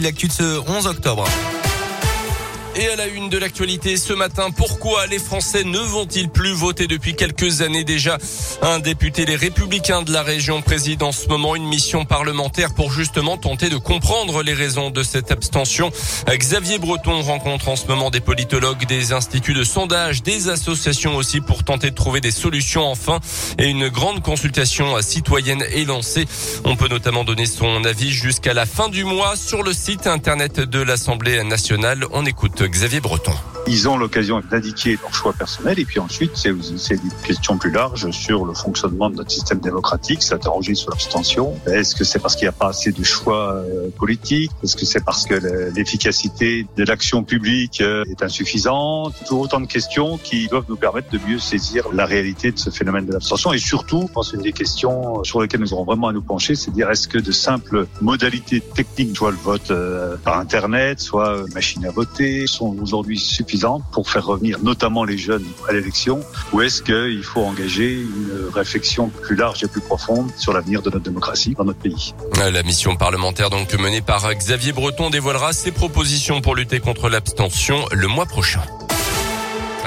L'actu de ce 11 octobre. Et à la une de l'actualité ce matin, pourquoi les Français ne vont-ils plus voter depuis quelques années déjà? Un député les Républicains de la région préside en ce moment une mission parlementaire pour justement tenter de comprendre les raisons de cette abstention. Xavier Breton rencontre en ce moment des politologues, des instituts de sondage, des associations aussi pour tenter de trouver des solutions enfin. Et une grande consultation citoyenne est lancée. On peut notamment donner son avis jusqu'à la fin du mois sur le site internet de l'Assemblée nationale. On écoute Xavier Breton. Ils ont l'occasion d'indiquer leur choix personnel et puis ensuite c'est une question plus large sur le fonctionnement de notre système démocratique, s'interroger sur l'abstention. Est-ce que c'est parce qu'il n'y a pas assez de choix euh, politiques? Est-ce que c'est parce que l'efficacité de l'action publique euh, est insuffisante? Toujours autant de questions qui doivent nous permettre de mieux saisir la réalité de ce phénomène de l'abstention. Et surtout, je pense une des questions sur lesquelles nous aurons vraiment à nous pencher, c'est de dire est-ce que de simples modalités techniques, soit le vote euh, par internet, soit machine à voter, sont aujourd'hui suffisantes pour faire revenir notamment les jeunes à l'élection ou est-ce qu'il faut engager une réflexion plus large et plus profonde sur l'avenir de notre démocratie dans notre pays? La mission parlementaire donc menée par Xavier Breton dévoilera ses propositions pour lutter contre l'abstention le mois prochain.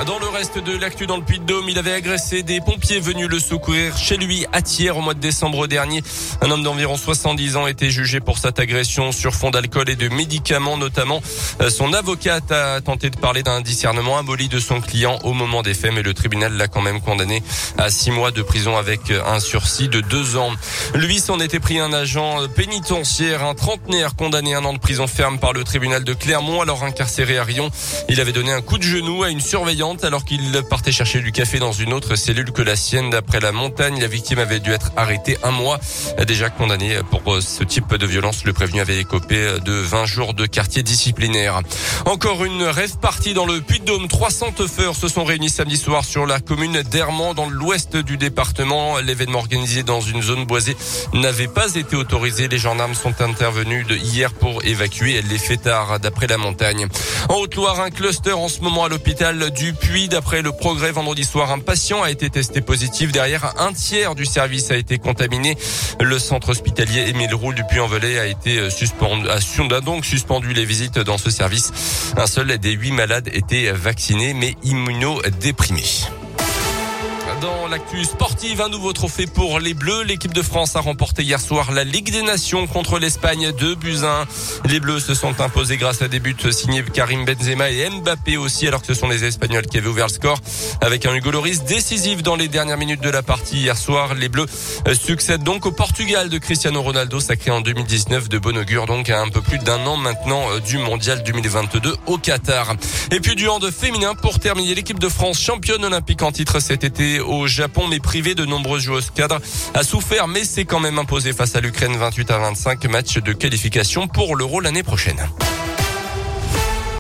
Dans le reste de l'actu dans le Puy-de-Dôme, il avait agressé des pompiers venus le secourir chez lui à Thiers au mois de décembre dernier. Un homme d'environ 70 ans a été jugé pour cette agression sur fond d'alcool et de médicaments notamment. Euh, son avocate a tenté de parler d'un discernement aboli de son client au moment des faits, mais le tribunal l'a quand même condamné à six mois de prison avec un sursis de deux ans. Lui s'en était pris un agent pénitentiaire, un trentenaire condamné à un an de prison ferme par le tribunal de Clermont alors incarcéré à Rion. Il avait donné un coup de genou à une alors qu'il partait chercher du café dans une autre cellule que la sienne. D'après la montagne, la victime avait dû être arrêtée un mois, déjà condamné pour ce type de violence. Le prévenu avait écopé de 20 jours de quartier disciplinaire. Encore une rêve partie dans le Puy-de-Dôme. 300 teufeurs se sont réunis samedi soir sur la commune d'Hermant dans l'ouest du département. L'événement organisé dans une zone boisée n'avait pas été autorisé. Les gendarmes sont intervenus de hier pour évacuer les fêtards d'après la montagne. En Haute-Loire, un cluster en ce moment à l'hôpital du puis, d'après le progrès vendredi soir, un patient a été testé positif. Derrière, un tiers du service a été contaminé. Le centre hospitalier Émile Roux du Puy-en-Velay a été suspendu, a donc suspendu les visites dans ce service. Un seul des huit malades était vacciné, mais immunodéprimé. Dans l'actu sportive, un nouveau trophée pour les Bleus. L'équipe de France a remporté hier soir la Ligue des Nations contre l'Espagne de Buzyn. Les Bleus se sont imposés grâce à des buts signés Karim Benzema et Mbappé aussi, alors que ce sont les Espagnols qui avaient ouvert le score avec un Hugo Loris décisif dans les dernières minutes de la partie hier soir. Les Bleus succèdent donc au Portugal de Cristiano Ronaldo, sacré en 2019 de bon augure, donc à un peu plus d'un an maintenant euh, du Mondial 2022 au Qatar. Et puis du hand féminin pour terminer l'équipe de France championne olympique en titre cet été au Japon, mais privé de nombreuses joueuses cadres, a souffert, mais s'est quand même imposé face à l'Ukraine 28 à 25 match de qualification pour l'Euro l'année prochaine.